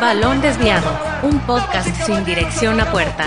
Balón Desviado, un podcast sin dirección a puerta.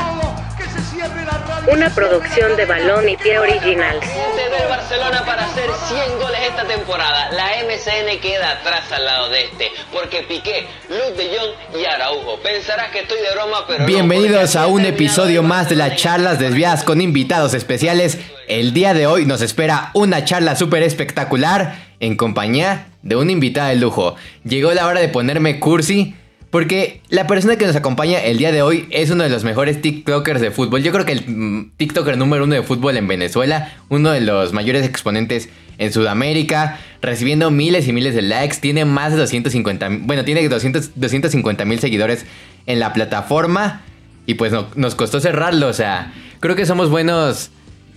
Una producción de Balón y Pie Originals. del Barcelona para hacer 100 goles esta temporada. La MCN queda atrás al lado de este, porque Piqué, Luke de Jong y Araujo. Pensarás que estoy de broma, pero Bienvenidos a un episodio más de las charlas desviadas con invitados especiales. El día de hoy nos espera una charla súper espectacular en compañía de una invitada de lujo. Llegó la hora de ponerme cursi porque la persona que nos acompaña el día de hoy es uno de los mejores TikTokers de fútbol. Yo creo que el mm, TikToker número uno de fútbol en Venezuela, uno de los mayores exponentes en Sudamérica, recibiendo miles y miles de likes. Tiene más de 250, bueno, tiene 250 mil seguidores en la plataforma. Y pues nos costó cerrarlo, o sea, creo que somos buenos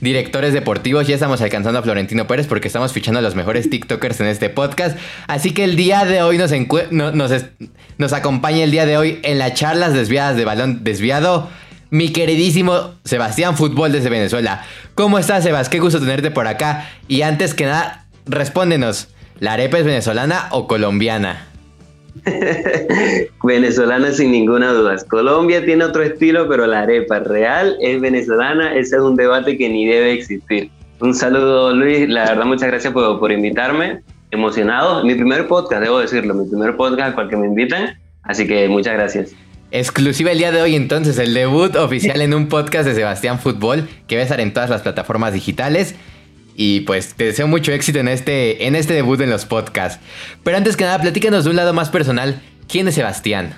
directores deportivos. Ya estamos alcanzando a Florentino Pérez porque estamos fichando a los mejores TikTokers en este podcast. Así que el día de hoy nos, nos, acompaña el día de hoy en las charlas desviadas de balón desviado. Mi queridísimo Sebastián Fútbol desde Venezuela. ¿Cómo estás, Sebas? Qué gusto tenerte por acá. Y antes que nada, respóndenos. ¿La arepa es venezolana o colombiana? venezolana sin ninguna duda. Colombia tiene otro estilo, pero la arepa real es venezolana. Ese es un debate que ni debe existir. Un saludo, Luis. La verdad, muchas gracias por, por invitarme. Emocionado. Mi primer podcast, debo decirlo, mi primer podcast al que me invitan. Así que muchas gracias. Exclusiva el día de hoy entonces, el debut oficial en un podcast de Sebastián Fútbol, que va a estar en todas las plataformas digitales. Y pues te deseo mucho éxito en este, en este debut en los podcasts. Pero antes que nada, platícanos de un lado más personal. ¿Quién es Sebastián?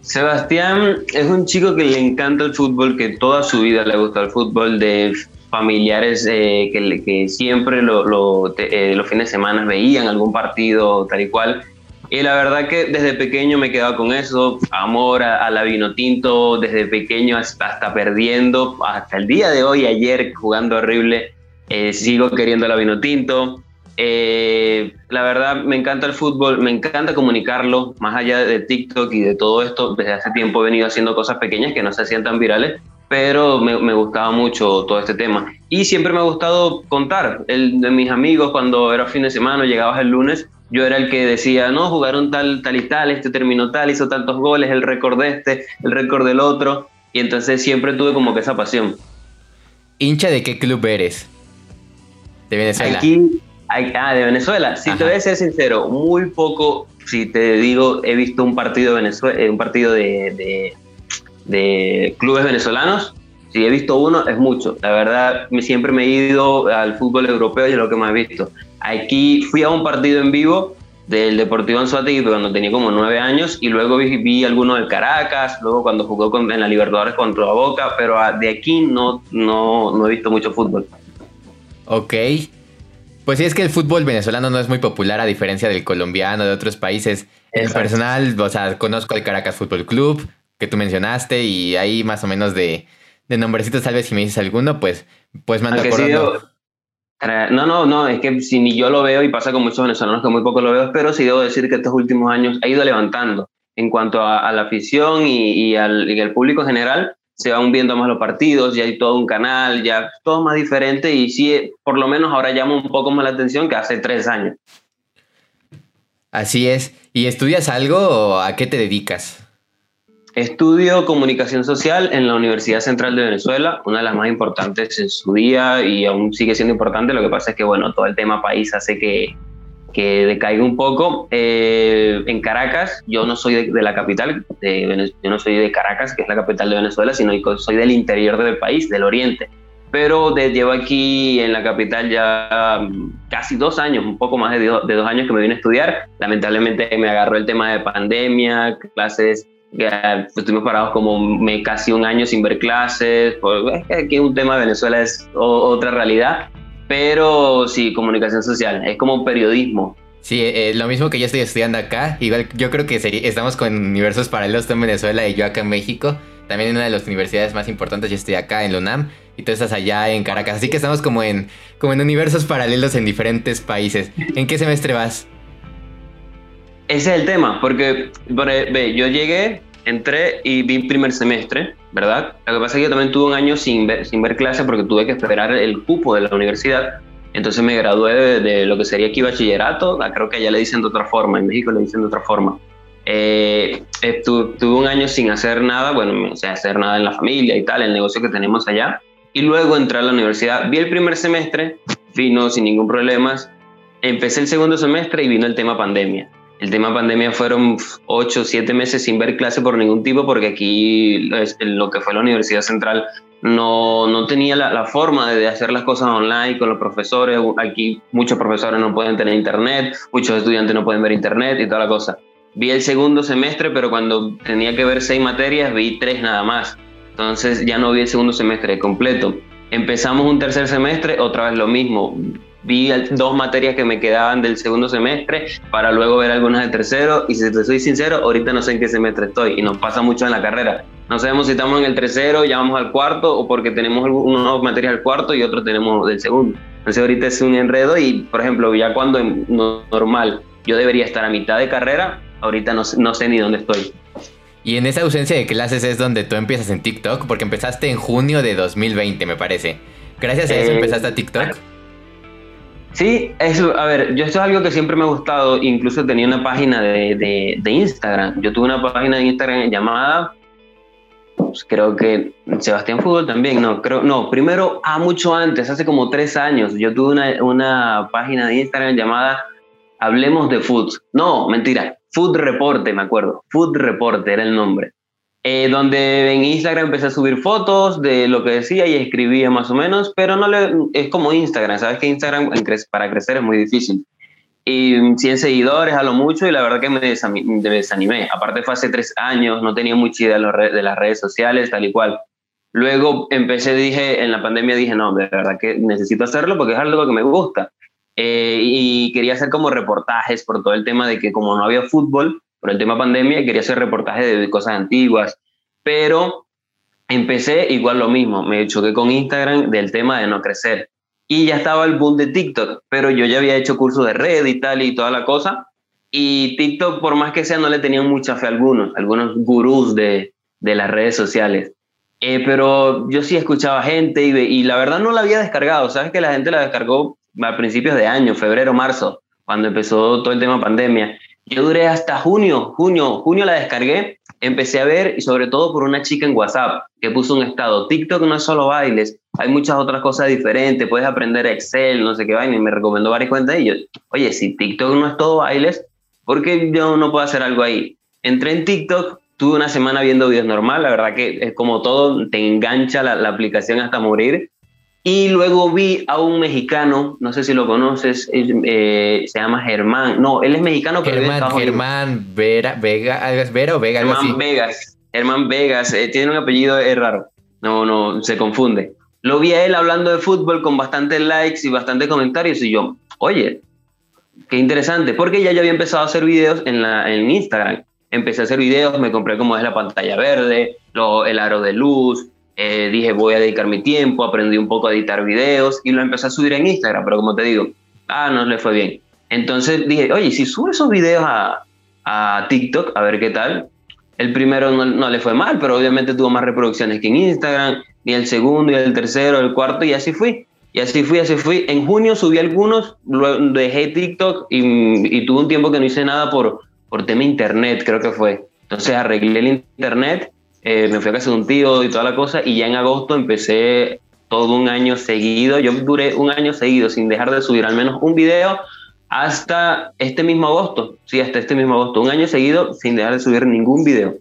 Sebastián es un chico que le encanta el fútbol, que toda su vida le gusta el fútbol, de familiares eh, que, que, siempre lo, eh, los fines de semana veían algún partido tal y cual. Y la verdad que desde pequeño me he quedado con eso, amor a, la vino tinto, desde pequeño hasta, hasta, perdiendo, hasta el día de hoy, ayer jugando horrible, eh, sigo queriendo la vino tinto. Eh, la verdad, me encanta el fútbol, me encanta comunicarlo, más allá de TikTok y de todo esto. Desde hace tiempo he venido haciendo cosas pequeñas que no se hacían tan virales, pero me, me gustaba mucho todo este tema. Y siempre me ha gustado contar. El, de mis amigos, cuando era fin de semana, llegabas el lunes, yo era el que decía, no, jugaron tal, tal y tal, este terminó tal, hizo tantos goles, el récord de este, el récord del otro. Y entonces siempre tuve como que esa pasión. ¿Hincha de qué club eres? De Venezuela. Aquí, ah, de Venezuela. Si te voy a ser sincero, muy poco, si te digo, he visto un partido de Venezuela, eh, un partido de, de, clubes venezolanos. Si he visto uno, es mucho. La verdad, siempre me he ido al fútbol europeo y es lo que más he visto. Aquí fui a un partido en vivo del Deportivo Anzuategui cuando tenía como nueve años y luego vi, vi alguno del Caracas, luego cuando jugó en la Libertadores contra Boca, pero de aquí no, no, no he visto mucho fútbol. Ok. Pues sí, es que el fútbol venezolano no es muy popular a diferencia del colombiano, de otros países. En personal, o sea, conozco el Caracas Fútbol Club, que tú mencionaste, y ahí más o menos de, de nombrecitos, tal vez si me dices alguno, pues, pues mando acordando. no, no, no, es que si ni yo lo veo y pasa con muchos venezolanos que muy poco lo veo, pero sí debo decir que estos últimos años ha ido levantando en cuanto a, la afición y, al, y, al, público en general se van viendo más los partidos, ya hay todo un canal, ya todo más diferente y sí, por lo menos ahora llama un poco más la atención que hace tres años. Así es. ¿Y estudias algo o a qué te dedicas? Estudio comunicación social en la Universidad Central de Venezuela, una de las más importantes en su día y aún sigue siendo importante. Lo que pasa es que, bueno, todo el tema país hace que, que decaiga un poco. Eh, en Caracas, yo no soy de, la capital, de yo no soy de Caracas, que es la capital de Venezuela, sino soy del interior del país, del oriente. Pero de, llevo aquí en la capital ya mm, casi dos años, un poco más de, dos años que me vine a estudiar. Lamentablemente me agarró el tema de pandemia, clases ya estuvimos parados como casi un año sin ver clases, porque aquí un tema de Venezuela es otra realidad, pero sí, comunicación social, es como periodismo. Sí, eh, lo mismo que yo estoy estudiando acá, igual yo creo que estamos con universos paralelos tú en Venezuela y yo acá en México, también en una de las universidades más importantes, yo estoy acá en la UNAM y tú estás allá en Caracas, así que estamos como en, como en universos paralelos en diferentes países. ¿En qué semestre vas? Ese es el tema, porque ve, yo llegué, entré y vi primer semestre, ¿verdad? Lo que pasa es que yo también tuve un año sin ver, sin ver clase porque tuve que esperar el cupo de la universidad. Entonces me gradué de, lo que sería aquí bachillerato, ah, creo que allá le dicen de otra forma, en México le dicen de otra forma. Eh, tuve un año sin hacer nada, bueno, o sea, hacer nada en la familia y tal, el negocio que tenemos allá. Y luego entré a la universidad. Vi el primer semestre, fino, sin ningún problema. Empecé el segundo semestre y vino el tema pandemia. El tema pandemia fueron ocho, siete meses sin ver clase por ningún tipo, porque aquí lo que fue la Universidad Central no, no tenía la, la, forma de hacer las cosas online con los profesores. Aquí muchos profesores no pueden tener internet, muchos estudiantes no pueden ver internet y toda la cosa. Vi el segundo semestre, pero cuando tenía que ver seis materias, vi tres nada más. Entonces ya no vi el segundo semestre completo. Empezamos un tercer semestre, otra vez lo mismo. Vi dos materias que me quedaban del segundo semestre para luego ver algunas del tercero. Y si te soy sincero, ahorita no sé en qué semestre estoy y nos pasa mucho en la carrera. No sabemos si estamos en el tercero, ya vamos al cuarto o porque tenemos unas materias del cuarto y otros tenemos del segundo. Entonces ahorita es un enredo y, por ejemplo, ya cuando en normal yo debería estar a mitad de carrera, ahorita no, no sé ni dónde estoy. Y en esa ausencia de clases es donde tú empiezas en TikTok, porque empezaste en junio de 2020, me parece. Gracias a eso eh, empezaste a TikTok. Sí, eso, a ver, yo esto es algo que siempre me ha gustado, incluso tenía una página de, de, Instagram. Yo tuve una página de Instagram llamada, pues, creo que Sebastián Fútbol también, no, creo, no, primero, ah, mucho antes, hace como tres años, yo tuve una, una página de Instagram llamada Hablemos de Food. No, mentira, Food Reporte, me acuerdo. Food Reporte era el nombre. Eh, donde en Instagram empecé a subir fotos de lo que decía y escribía más o menos, pero no le, es como Instagram, sabes que Instagram para crecer es muy difícil. Y 100 seguidores a lo mucho y la verdad que me, desanimé. Aparte fue hace tres años, no tenía mucha idea de las redes sociales, tal y cual. Luego empecé, dije, en la pandemia dije, no, de verdad que necesito hacerlo porque es algo que me gusta. Eh, y quería hacer como reportajes por todo el tema de que como no había fútbol, por el tema pandemia, quería hacer reportajes de cosas antiguas, pero empecé igual lo mismo, me choqué con Instagram del tema de no crecer. Y ya estaba el boom de TikTok, pero yo ya había hecho curso de red y tal y toda la cosa. Y TikTok, por más que sea, no le tenían mucha fe a algunos, algunos gurús de, de las redes sociales. Eh, pero yo sí escuchaba gente y, y, la verdad no la había descargado. Sabes que la gente la descargó a principios de año, febrero, marzo, cuando empezó todo el tema pandemia. Yo duré hasta junio, junio, junio la descargué, empecé a ver y sobre todo por una chica en WhatsApp que puso un estado, TikTok no es solo bailes, hay muchas otras cosas diferentes, puedes aprender Excel, no sé qué vaina, y me recomendó varias cuentas de ellos. Oye, si TikTok no es todo bailes, ¿por qué yo no puedo hacer algo ahí? Entré en TikTok, tuve una semana viendo videos normal, la verdad que es como todo, te engancha la, la aplicación hasta morir, y luego vi a un mexicano, no sé si lo conoces, eh, se llama Germán. No, él es mexicano, pero Germán, Germán Vera, Vega, ¿es Vera o Vega? Germán Vegas. Germán Vegas, eh, tiene un apellido es raro. No, no, se confunde. Lo vi a él hablando de fútbol con bastantes likes y bastantes comentarios y yo, oye, qué interesante, porque ya yo había empezado a hacer videos en, la, en Instagram. Empecé a hacer videos, me compré como es la pantalla verde, lo, el aro de luz, eh, dije voy a dedicar mi tiempo, aprendí un poco a editar videos y lo empecé a subir en Instagram, pero como te digo, ah, no le fue bien. Entonces dije, oye, si subo esos videos a, a TikTok, a ver qué tal. El primero no, no, le fue mal, pero obviamente tuvo más reproducciones que en Instagram, y el segundo, y el tercero, el cuarto, y así fui. Y así fui, así fui. En junio subí algunos, luego dejé TikTok y, y tuve un tiempo que no hice nada por, por tema internet, creo que fue. Entonces arreglé el internet eh, me fui a casa de un tío y toda la cosa, y ya en agosto empecé todo un año seguido. Yo duré un año seguido sin dejar de subir al menos un video hasta este mismo agosto. Sí, hasta este mismo agosto. Un año seguido sin dejar de subir ningún video.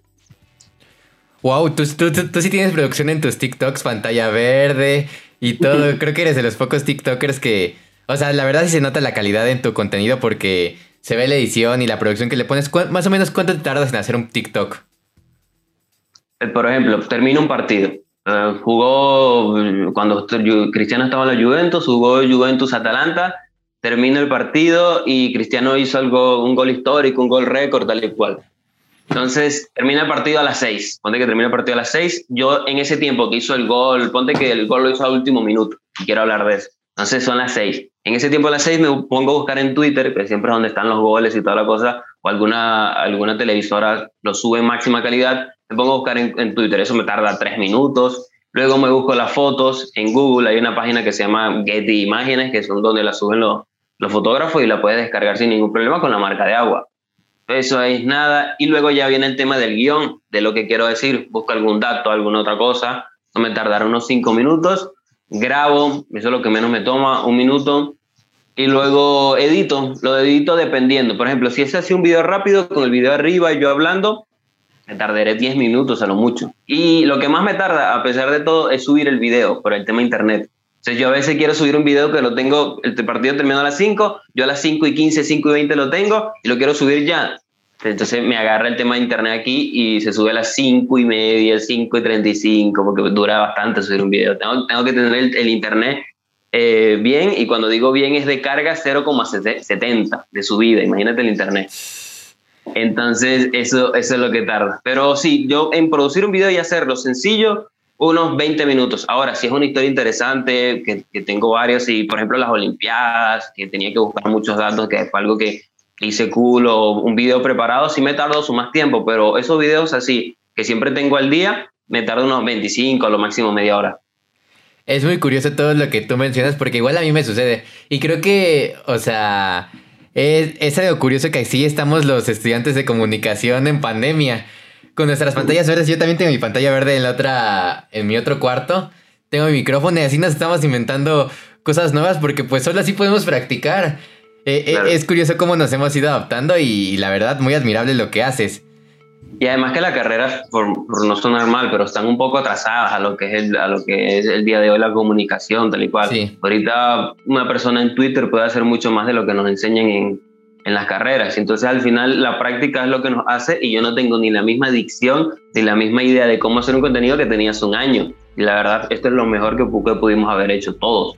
Wow, tú, tú, tú, sí tienes producción en tus TikToks, pantalla verde y todo. Creo que eres de los pocos TikTokers que. O sea, la verdad sí se nota la calidad en tu contenido porque se ve la edición y la producción que le pones. Más o menos, ¿cuánto te tardas en hacer un TikTok? Eh, por ejemplo, termina un partido. Eh, jugó, cuando Cristiano estaba en la Juventus, jugó Juventus-Atalanta, termina el partido y Cristiano hizo algo, un gol histórico, un gol récord, tal y cual. Entonces, termina el partido a las 6. Ponte que termina el partido a las 6. Yo en ese tiempo que hizo el gol, ponte que el gol lo hizo al último minuto. Y quiero hablar de eso. Entonces son las 6. En ese tiempo a las 6 me pongo a buscar en Twitter, que siempre es donde están los goles y toda la cosa, o alguna, alguna televisora lo sube en máxima calidad me pongo a buscar en, Twitter, eso me tarda tres minutos. Luego me busco las fotos en Google, hay una página que se llama Getty Imágenes, que son donde las suben los, los fotógrafos y la puedes descargar sin ningún problema con la marca de agua. Eso es nada. Y luego ya viene el tema del guion, de lo que quiero decir. Busco algún dato, alguna otra cosa. No me tardará unos cinco minutos. Grabo, eso es lo que menos me toma, un minuto. Y luego edito. Lo edito dependiendo. Por ejemplo, si es así un video rápido, con el video arriba y yo hablando, me tardaré 10 minutos a lo mucho. Y lo que más me tarda, a pesar de todo, es subir el video por el tema internet. O sea, yo a veces quiero subir un video que lo tengo, el partido terminó a las 5, yo a las 5 y 15, 5 y 20 lo tengo y lo quiero subir ya. Entonces me agarra el tema de internet aquí y se sube a las 5 y media, 5 y 35, porque dura bastante subir un video. Tengo, tengo que tener el, internet eh, bien y cuando digo bien es de carga 0,70 de subida, imagínate el internet. Entonces, eso, es lo que tarda. Pero sí, yo en producir un video y hacerlo sencillo, unos 20 minutos. Ahora, si es una historia interesante, que, tengo varios, y por ejemplo las Olimpiadas, que tenía que buscar muchos datos, que fue algo que hice cool, un video preparado, sí me tardo su más tiempo, pero esos videos así, que siempre tengo al día, me tardo unos 25, a lo máximo media hora. Es muy curioso todo lo que tú mencionas, porque igual a mí me sucede. Y creo que, o sea, es, es algo curioso que así estamos los estudiantes de comunicación en pandemia. Con nuestras pantallas verdes, yo también tengo mi pantalla verde en la otra, en mi otro cuarto. Tengo mi micrófono y así nos estamos inventando cosas nuevas porque pues solo así podemos practicar. Eh, eh, es curioso cómo nos hemos ido adaptando y, la verdad muy admirable lo que haces. Y además que la carrera, por, no sonar mal, pero están un poco atrasadas a lo que es el, a lo que es el día de hoy la comunicación, tal y cual. Ahorita una persona en Twitter puede hacer mucho más de lo que nos enseñan en, en las carreras. Entonces al final la práctica es lo que nos hace y yo no tengo ni la misma dicción ni la misma idea de cómo hacer un contenido que tenía hace un año. Y la verdad, esto es lo mejor que, que pudimos haber hecho todos.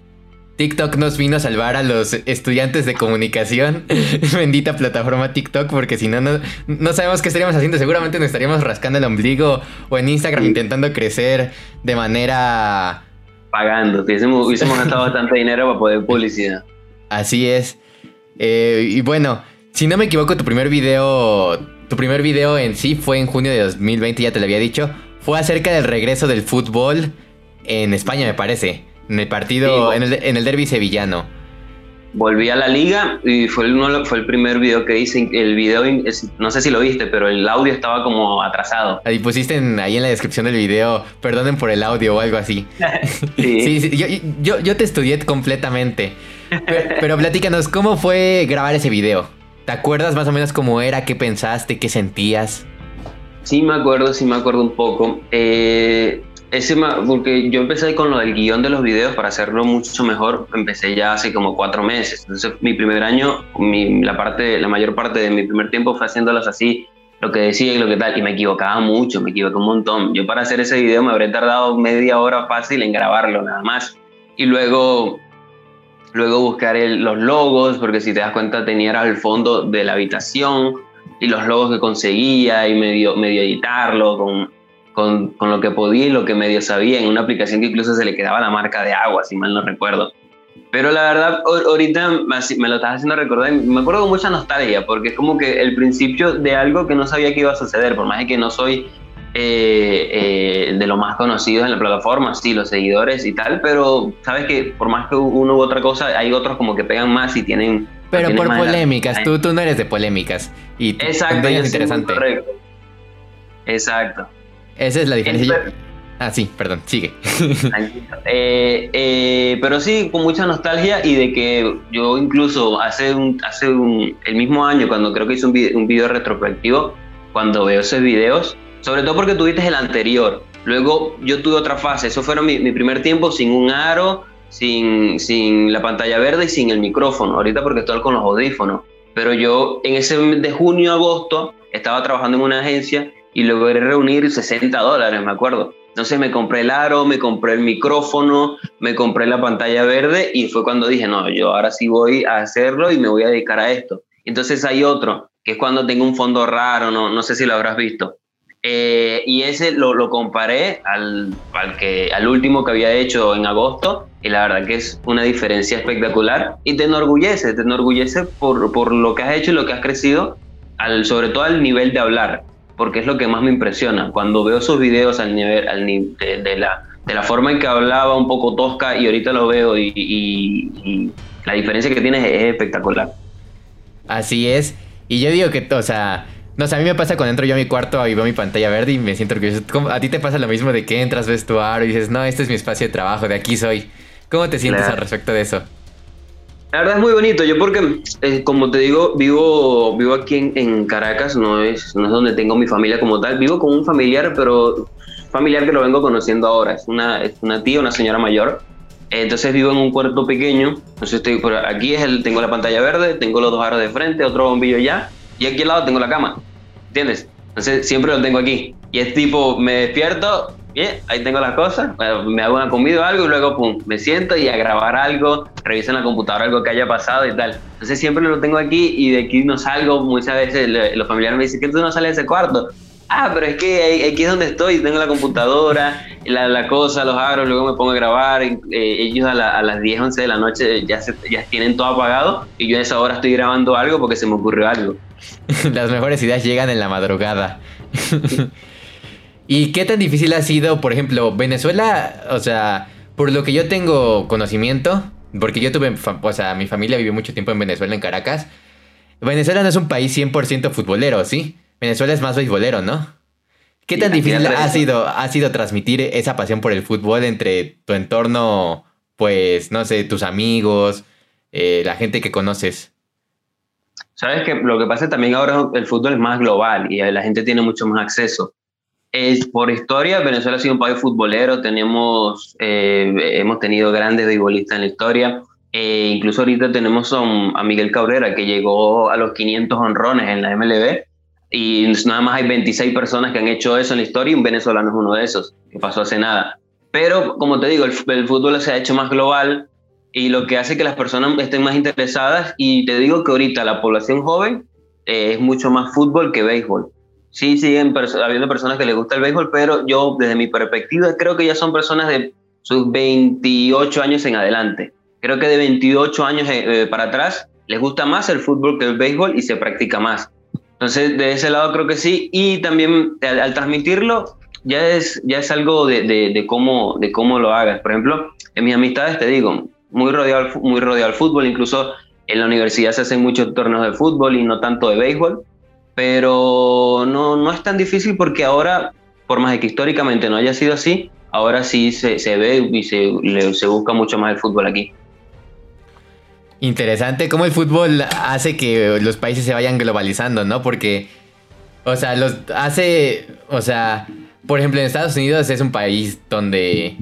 TikTok nos vino a salvar a los estudiantes de comunicación. Bendita plataforma TikTok, porque si no, no, sabemos qué estaríamos haciendo. Seguramente nos estaríamos rascando el ombligo o en Instagram intentando crecer de manera... Pagando, hubiésemos, hubiésemos gastado bastante dinero para poder publicidad. Así es. Eh, y bueno, si no me equivoco, tu primer video, tu primer video en sí fue en junio de 2020, ya te lo había dicho. Fue acerca del regreso del fútbol en España, me parece. En el partido, en, el, en el derby sevillano. Volví a la liga y fue el, fue el primer video que hice. El video, no sé si lo viste, pero el audio estaba como atrasado. Ahí pusiste ahí en la descripción del video, perdonen por el audio o algo así. sí, sí, yo, yo, yo, te estudié completamente. Pero, pero platícanos, ¿cómo fue grabar ese video? ¿Te acuerdas más o menos cómo era, qué pensaste, qué sentías? Sí, me acuerdo, sí me acuerdo un poco. Eh, ese, porque yo empecé con lo del guion de los videos para hacerlo mucho mejor, empecé ya hace como cuatro meses. Entonces, mi primer año, la, parte, la mayor parte de mi primer tiempo fue haciéndolas así, lo que decía y lo que tal, y me equivocaba mucho, me equivoqué un montón. Yo para hacer ese video me habría tardado media hora fácil en grabarlo, nada más. Y luego, luego buscar los logos, porque si te das cuenta tenía el fondo de la habitación y los logos que conseguía y medio, medio editarlo con con, con, lo que podía y lo que medio sabía en una aplicación que incluso se le quedaba la marca de agua, si mal no recuerdo. Pero la verdad, ahorita me lo estás haciendo recordar, me acuerdo con mucha nostalgia, porque es como que el principio de algo que no sabía que iba a suceder, por más que no soy eh, eh, de los más conocidos en la plataforma, sí, los seguidores y tal, pero sabes que por más que uno u otra cosa, hay otros como que pegan más y tienen... Pero por polémicas, tú, tú no eres de polémicas. Y Exacto, es interesante. Exacto. Esa es la diferencia. Ah, sí, perdón, sigue. Eh, eh, pero sí, con mucha nostalgia y de que yo incluso hace, un, hace un, el mismo año, cuando creo que hice un video, un video retrospectivo, cuando veo esos videos, sobre todo porque tuviste el anterior, luego yo tuve otra fase, eso fue mi, mi primer tiempo sin un aro, sin, sin la pantalla verde y sin el micrófono, ahorita porque estoy con los audífonos, pero yo en ese de junio a agosto estaba trabajando en una agencia y logré reunir 60 dólares, me acuerdo. Entonces me compré el aro, me compré el micrófono, me compré la pantalla verde y fue cuando dije, no, yo ahora sí voy a hacerlo y me voy a dedicar a esto. Entonces hay otro, que es cuando tengo un fondo raro, no, no sé si lo habrás visto. Eh, y ese lo, lo comparé al, al, que, al último que había hecho en agosto y la verdad que es una diferencia espectacular y te enorgullece, te enorgullece por, por lo que has hecho y lo que has crecido, al, sobre todo al nivel de hablar porque es lo que más me impresiona. Cuando veo sus videos al nivel, al de, la, de la forma en que hablaba un poco tosca y ahorita lo veo y, la diferencia que tienes es espectacular. Así es. Y yo digo que, o sea, no sé, a mí me pasa cuando entro yo a mi cuarto y veo mi pantalla verde y me siento orgulloso. ¿Cómo- ¿A ti te pasa lo mismo de que entras, ves tu aro y dices, no, este es mi espacio de trabajo, de aquí soy? ¿Cómo te sientes Claro. al respecto de eso? La verdad es muy bonito. Yo porque, eh, como te digo, vivo, vivo aquí en, en Caracas, no es, no es donde tengo mi familia como tal. Vivo con un familiar, pero familiar que lo vengo conociendo ahora. Es una, es una tía, una señora mayor. Entonces vivo en un cuarto pequeño. Entonces estoy por aquí es el, tengo la pantalla verde, tengo los dos aros de frente, otro bombillo ya, y aquí al lado tengo la cama. ¿Entiendes? Entonces siempre lo tengo aquí. Y es tipo, me despierto, bien, ahí tengo las cosas, bueno, me hago una comida o algo y luego pum, me siento y a grabar algo, reviso en la computadora algo que haya pasado y tal. Entonces siempre lo tengo aquí y de aquí no salgo. Muchas veces los familiares me dicen que tú no sales de ese cuarto. Ah, pero es que aquí es donde estoy, tengo la computadora, la, la cosa, los aros, luego me pongo a grabar. eh, ellos a, la- a las 10, 11 de la noche ya, se- ya tienen todo apagado y yo en esa hora estoy grabando algo porque se me ocurrió algo. Las mejores ideas llegan en la madrugada. ¿Y qué tan difícil ha sido, por ejemplo, Venezuela? O sea, por lo que yo tengo conocimiento, porque yo tuve, o sea, mi familia vivió mucho tiempo en Venezuela, en Caracas. Venezuela no es un país 100% futbolero, ¿sí? Venezuela es más beisbolero, ¿no? ¿Qué tan difícil ha sido, ha sido transmitir esa pasión por el fútbol entre tu entorno, pues, no sé, tus amigos, eh, la gente que conoces? Sabes que lo que pasa también ahora el fútbol es más global y la gente tiene mucho más acceso. Es, por historia, Venezuela ha sido un país futbolero, tenemos, eh, hemos tenido grandes beisbolistas en la historia. Eh, incluso ahorita tenemos a, un- a Miguel Cabrera que llegó a los 500 honrones en la MLB y nada más hay 26 personas que han hecho eso en la historia y un venezolano es uno de esos, que pasó hace nada. Pero como te digo, el, el fútbol se ha hecho más global y lo que hace que las personas estén más interesadas y te digo que ahorita la población joven eh, es mucho más fútbol que béisbol. Sí, siguen habiendo personas que les gusta el béisbol, pero yo desde mi perspectiva creo que ya son personas de sus 28 años en adelante. Creo que de 28 años eh, eh, para atrás les gusta más el fútbol que el béisbol y se practica más. Entonces, de ese lado creo que sí. Y también al, transmitirlo, ya es, ya es algo de, de, de cómo, de cómo lo hagas. Por ejemplo, en mis amistades, te digo, muy rodeado, muy rodeado al fútbol, incluso en la universidad se hacen muchos torneos de fútbol y no tanto de béisbol, pero no, no es tan difícil porque ahora, por más de que históricamente no haya sido así, ahora sí se, se ve y se, le- se busca mucho más el fútbol aquí. Interesante cómo el fútbol hace que los países se vayan globalizando, ¿no? Porque, o sea, los hace, o sea, por ejemplo, en Estados Unidos es un país donde,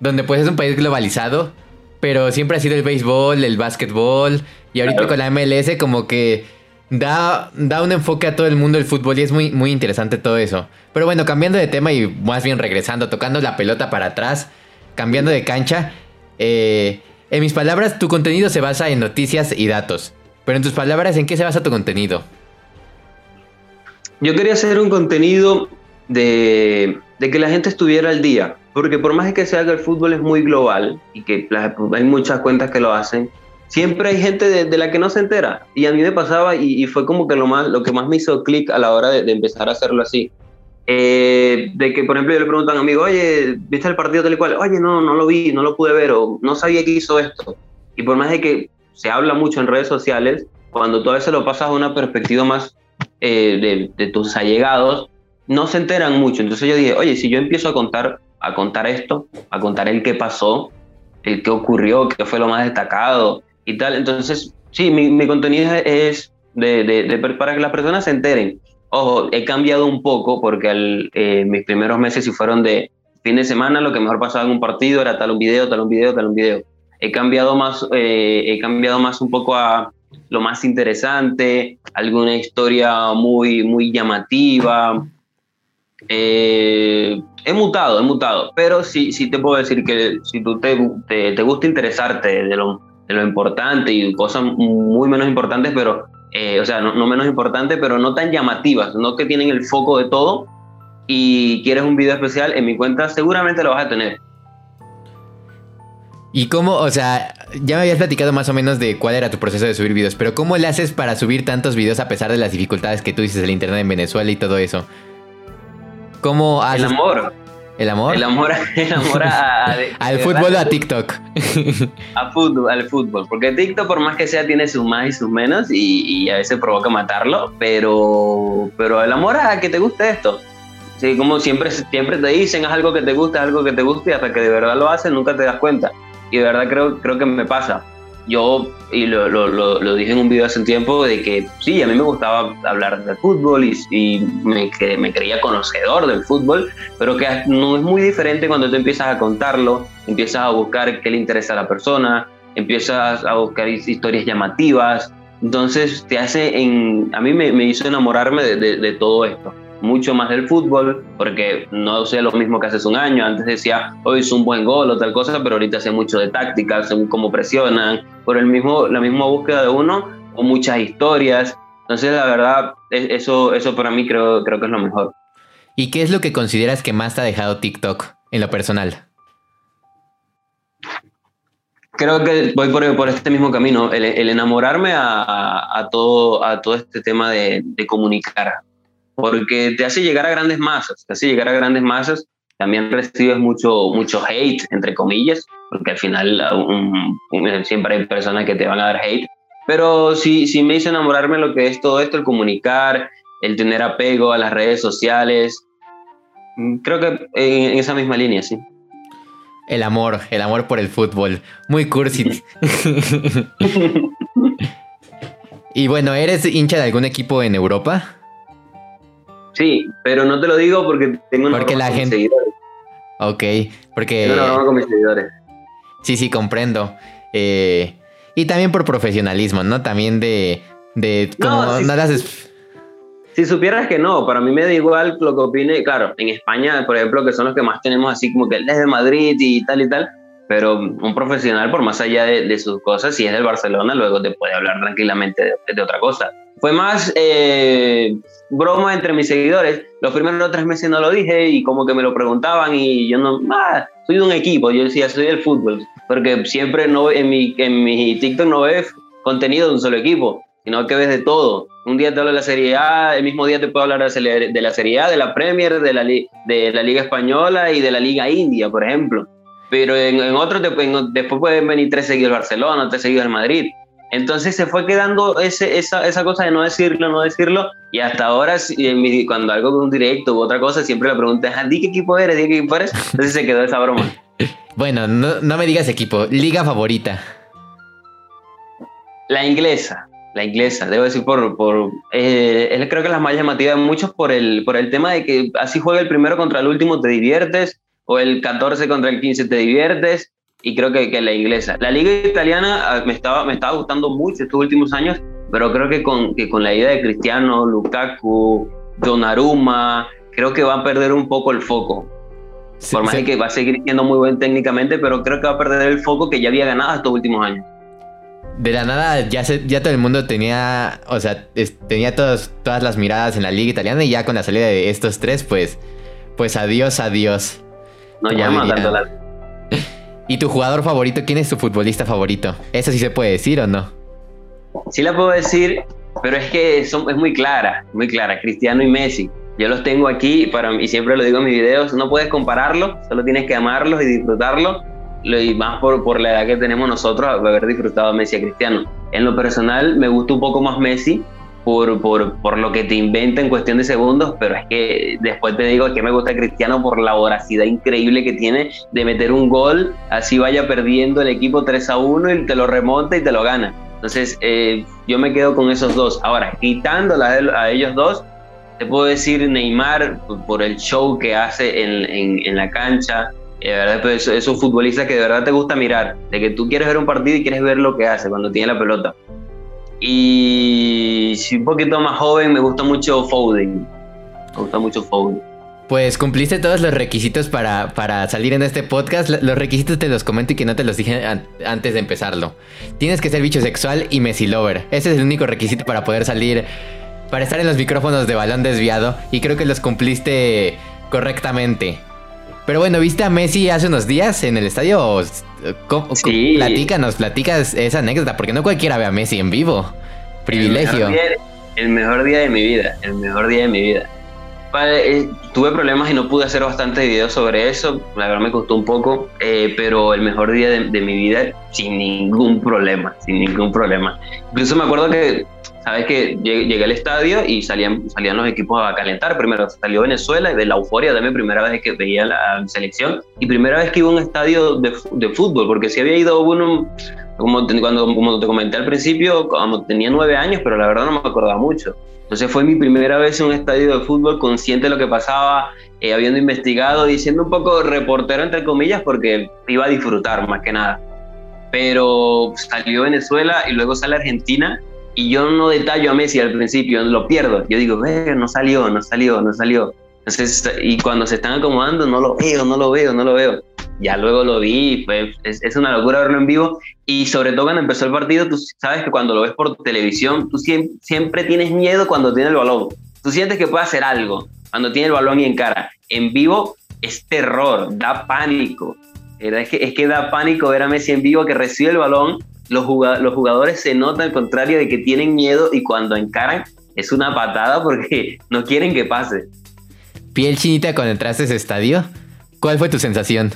donde pues es un país globalizado, pero siempre ha sido el béisbol, el básquetbol, y ahorita Claro. con la MLS como que da, da un enfoque a todo el mundo el fútbol y es muy, muy interesante todo eso. Pero bueno, cambiando de tema y más bien regresando, tocando la pelota para atrás, cambiando de cancha, eh, en mis palabras, tu contenido se basa en noticias y datos. Pero en tus palabras, ¿en qué se basa tu contenido? Yo quería hacer un contenido de, de que la gente estuviera al día, porque por más que sea que el fútbol es muy global y que hay muchas cuentas que lo hacen, siempre hay gente de, de la que no se entera. Y a mí me pasaba y, y fue como que lo, más, lo que más me hizo clic a la hora de, de empezar a hacerlo así. Eh, de que, por ejemplo, yo le pregunto a un amigo, oye, ¿viste el partido tal y cual? Oye, no, no lo vi, no lo pude ver, o no sabía que hizo esto. Y por más de que se habla mucho en redes sociales, cuando tú a veces lo pasas a una perspectiva más eh, de, de tus allegados, no se enteran mucho. Entonces yo dije, oye, si yo empiezo a contar, a contar esto, a contar el qué pasó, el qué ocurrió, qué fue lo más destacado y tal, entonces sí, mi, mi contenido es de, de- de- para que las personas se enteren. Ojo, he cambiado un poco porque eh, mis primeros meses si fueron de fin de semana, lo que mejor pasaba en un partido era tal un video, tal un video, tal un video. He cambiado más, eh, he cambiado más un poco a lo más interesante, alguna historia muy, muy llamativa. Eh, he mutado, he mutado, pero sí, sí te puedo decir que si tú te, te, te gusta interesarte de lo, de lo importante y cosas muy menos importantes, pero, eh, o sea, no, no menos importantes, pero no tan llamativas, no que tienen el foco de todo, y quieres un video especial, en mi cuenta seguramente lo vas a tener. Y cómo, o sea, ya me habías platicado más o menos de cuál era tu proceso de subir videos, pero ¿cómo le haces para subir tantos videos a pesar de las dificultades que tú dices del internet en Venezuela y todo eso? ¿Cómo El haces? amor. ¿El amor? El amor, el amor a, al fútbol o a TikTok. a fútbol, al fútbol. Porque TikTok, por más que sea, tiene sus más y sus menos y, a veces provoca matarlo. Pero, pero el amor a que te guste esto. Sí, como siempre, siempre te dicen, haz algo que te guste, haz algo que te guste y hasta que de verdad lo haces nunca te das cuenta. Y de verdad creo, creo que me pasa yo, y lo, lo, lo, dije en un video hace un tiempo, de que sí, a mí me gustaba hablar de fútbol y, y me, me, creía conocedor del fútbol, pero que no es muy diferente cuando tú empiezas a contarlo, empiezas a buscar qué le interesa a la persona, empiezas a buscar historias llamativas, entonces te hace, en, a mí me, me hizo enamorarme de, de, de todo esto mucho más del fútbol, porque no sé lo mismo que hace un año. Antes decía, hoy es un buen gol o tal cosa, pero ahorita sé mucho de tácticas, según cómo presionan, por el mismo, la misma búsqueda de uno, o muchas historias. Entonces, la verdad, eso, eso para mí creo, creo que es lo mejor. ¿Y qué es lo que consideras que más te ha dejado TikTok en lo personal? Creo que voy por, por este mismo camino, el, enamorarme a, a, todo, a todo este tema de, de comunicar porque te hace llegar a grandes masas, te hace llegar a grandes masas. También recibes mucho, mucho hate, entre comillas, porque al final siempre hay personas que te van a dar hate. Pero sí, sí me hizo enamorarme lo que es todo esto, el comunicar, el tener apego a las redes sociales. Mm, creo que en, esa misma línea, sí. El amor, el amor por el fútbol. Muy cursi. y bueno, ¿eres hincha de algún equipo en Europa? Sí, pero no te lo digo porque tengo una porque la gente... seguidores. Ok, porque... Tengo una con mis seguidores. Sí, sí, comprendo. Eh, y también por profesionalismo, ¿no? También de... de como no, nada Si supieras que no, para mí me da igual lo que opine. Claro, en España, por ejemplo, que son los que más tenemos así como que él es de Madrid y tal y tal, pero un profesional, por más allá de, sus cosas, si es del Barcelona, luego te puede hablar tranquilamente de otra cosa. Fue más eh, broma entre mis seguidores. Los primeros tres meses no lo dije y como que me lo preguntaban y yo no, ah, soy de un equipo, yo decía, soy del fútbol, porque siempre no en mi, en mi TikTok no ves contenido de un solo equipo, sino que ves de todo. Un día te hablo de la Serie A, el mismo día te puedo hablar de la Serie A, de la Premier, de la, de la Liga Española y de la Liga India, por ejemplo. Pero en, en otro, después pueden venir tres seguidos Barcelona, tres seguidos el Madrid. Entonces se fue quedando ese, esa, esa, cosa de no decirlo, no decirlo, y hasta ahora cuando algo con un directo u otra cosa, siempre le preguntan, ah, di qué equipo eres, di qué equipo eres, entonces se quedó esa broma. bueno, no, no me digas equipo, liga favorita. La inglesa, la inglesa, debo decir por, por eh, creo que la más llamativa de muchos por el, por el tema de que así juega el primero contra el último, te diviertes, o el 14 contra el 15 te diviertes, y creo que, que la inglesa. La liga italiana ah, me estaba, me estaba gustando mucho estos últimos años, pero creo que con, que con la idea de Cristiano, Lukaku, Donnarumma, creo que va a perder un poco el foco. Por más que va a seguir siendo muy buen técnicamente, pero creo que va a perder el foco que ya había ganado estos últimos años. De la nada ya, se, ya todo el mundo tenía, o sea, tenía todas todas las miradas en la liga italiana y ya con la salida de estos tres, pues, pues adiós, adiós. No llama tanto la... ¿Y tu jugador favorito? ¿Quién es tu futbolista favorito? ¿Eso sí se puede decir o no? Sí la puedo decir, pero es que es muy clara, muy clara. Cristiano y Messi. Yo los tengo aquí para, y siempre lo digo en mis videos, no puedes compararlos, solo tienes que amarlos y disfrutarlos. Y más por, por la edad que tenemos nosotros, haber disfrutado a Messi a Cristiano. En lo personal, me gusta un poco más Messi, por, por, por, lo que te inventa en cuestión de segundos, pero es que después te digo que me gusta Cristiano por la voracidad increíble que tiene de meter un gol, así vaya perdiendo el equipo 3 a 1 y te lo remonta y te lo gana. Entonces, eh, yo me quedo con esos dos. Ahora, quitándola a ellos dos, te puedo decir Neymar por el show que hace en, en, en la cancha. Eh, verdad, pues, es un futbolista que de verdad te gusta mirar, de que tú quieres ver un partido y quieres ver lo que hace cuando tiene la pelota. Y si un poquito más joven, me gusta mucho Foden. Me gusta mucho Foden. Pues cumpliste todos los requisitos para, para, salir en este podcast. Los requisitos te los comento y que no te los dije antes de empezarlo. Tienes que ser bicho sexual y Messi Lover. Ese es el único requisito para poder salir, para estar en los micrófonos de balón desviado. Y creo que los cumpliste correctamente. Pero bueno, ¿viste a Messi hace unos días en el estadio? Sí. Platícanos, platicas esa anécdota, porque no cualquiera ve a Messi en vivo. Privilegio. El mejor, día, de mi vida, el mejor día de mi vida. Eh, tuve problemas y no pude hacer bastante videos sobre eso. La verdad me costó un poco, eh, pero el mejor día de, mi vida sin ningún problema, sin ningún problema. Incluso me acuerdo que, sabes que llegué, al estadio y salían, salían los equipos a calentar. Primero salió Venezuela y de la euforia mi primera vez que veía la selección y primera vez que iba a un estadio de, de fútbol, porque si había ido uno, como, cuando, como te comenté al principio, tenía nueve años, pero la verdad no me acordaba mucho. Entonces fue mi primera vez en un estadio de fútbol consciente de lo que pasaba, eh, habiendo investigado y siendo un poco reportero entre comillas porque iba a disfrutar más que nada. Pero salió Venezuela y luego sale Argentina y yo no detallo a Messi al principio, lo pierdo. Yo digo, no salió, no salió, no salió. Entonces, y cuando se están acomodando, no lo veo, no lo veo, no lo veo. Ya luego lo vi, pues es, una locura verlo en vivo. Y sobre todo cuando empezó el partido, tú sabes que cuando lo ves por televisión, tú siempre, tienes miedo cuando tiene el balón, tú sientes que puede hacer algo cuando tiene el balón y en cara, en vivo es terror, da pánico, es que, es que da pánico ver a Messi en vivo que recibe el balón, los, los jugadores se notan al contrario de que tienen miedo y cuando encaran es una patada porque no quieren que pase. Piel chinita cuando entraste a ese estadio, ¿cuál fue tu sensación?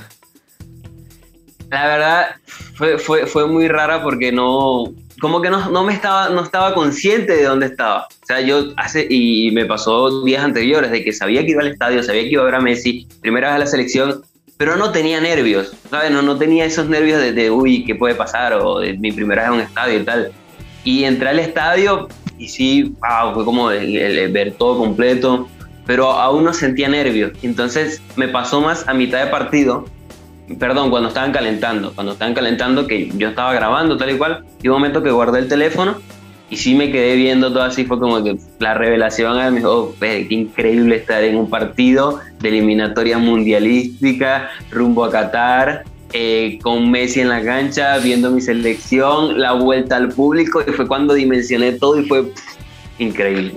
La verdad fue, fue, fue muy rara porque no, como que no, no, me estaba, no estaba consciente de dónde estaba. O sea, yo hace, y me pasó días anteriores de que sabía que iba al estadio, sabía que iba a ver a Messi, primera vez a la selección, pero no tenía nervios, ¿sabes? No, no tenía esos nervios de, de, uy, ¿qué puede pasar? O de mi primera vez a un estadio y tal. Y entré al estadio y sí, wow, fue como el ver todo completo, pero aún no sentía nervios. Entonces me pasó más a mitad de partido perdón, cuando estaban calentando, cuando estaban calentando, que yo estaba grabando tal y cual, y un momento que guardé el teléfono y sí me quedé viendo todo así, fue como que la revelación, me dijo, oh, qué increíble estar en un partido de eliminatoria mundialística rumbo a Qatar, eh, con Messi en la cancha, viendo mi selección, la vuelta al público, y fue cuando dimensioné todo y fue increíble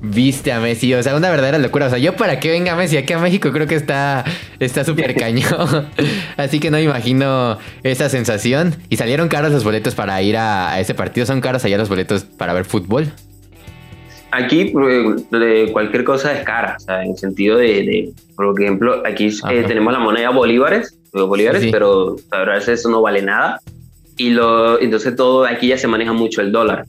viste a Messi, o sea, una verdadera locura. O sea, yo para que venga Messi aquí a México creo que está está súper cañón. Así que no me imagino esa sensación. ¿Y salieron caros los boletos para ir a, ese partido? ¿Son caros allá los boletos para ver fútbol? Aquí de cualquier cosa es cara, o sea, en el sentido de, por ejemplo, aquí eh, tenemos la moneda bolívares, bolívares, pero a veces eso no vale nada. Y lo, entonces todo aquí ya se maneja mucho el dólar.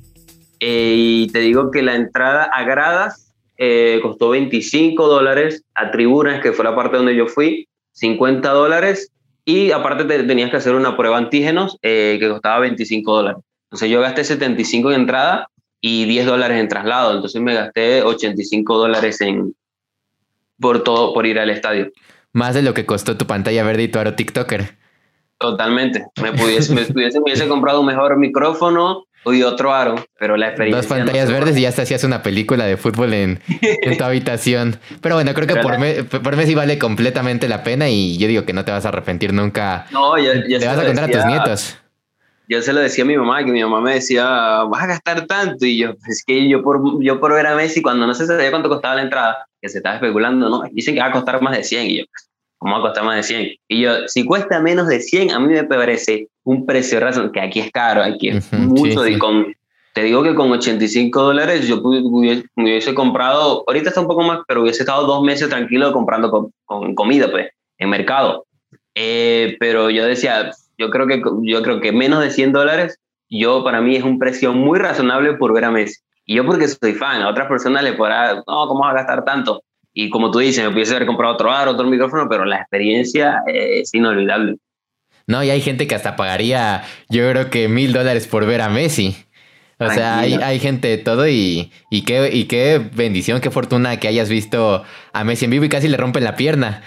Eh, y te digo que la entrada a gradas eh, costó 25 dólares, a tribunas, que fue la parte donde yo fui, 50 dólares, y aparte tenías que hacer una prueba antígenos eh, que costaba 25 dólares. Entonces yo gasté 75 en entrada y 10 dólares en traslado, entonces me gasté 85 dólares en, por todo, por ir al estadio. Más de lo que costó tu pantalla verde y tu aro TikToker. Totalmente. Me pudiese, me, pudiese, me hubiese comprado un mejor micrófono, y otro aro, pero la experiencia. Dos pantallas verdes y ya te hacías una película de fútbol en, tu habitación. Pero bueno, creo que por, mes, por mes sí vale completamente la pena y yo digo que no te vas a arrepentir nunca. No, yo, Te vas a contar a tus nietos. Yo se lo decía a mi mamá, que mi mamá me decía, vas a gastar tanto. Y yo, es que yo por, yo por ver a Messi, cuando no se sabía cuánto costaba la entrada, que se estaba especulando, no, dicen que va a costar más de 100. Y yo, ¿cómo va a costar más de 100? Y yo, si cuesta menos de 100, a mí me parece un precio razón, que aquí es caro, aquí es mucho. con, te digo que con 85 dólares yo me hubiese comprado, ahorita está un poco más, pero hubiese estado dos meses tranquilo comprando con, comida, pues, en mercado. Eh, pero yo decía, yo creo, que, yo creo que menos de 100 dólares, yo para mí es un precio muy razonable por ver a Messi. Y yo porque soy fan, a otras personas le podrá, no, ¿cómo vas a gastar tanto? Y como tú dices, me pudiese haber comprado otro bar, otro micrófono, pero la experiencia es inolvidable. No, y hay gente que hasta pagaría, yo creo que mil dólares por ver a Messi. O sea, hay, hay, gente de todo y, y, qué, y qué bendición, qué fortuna que hayas visto a Messi en vivo y casi le rompen la pierna.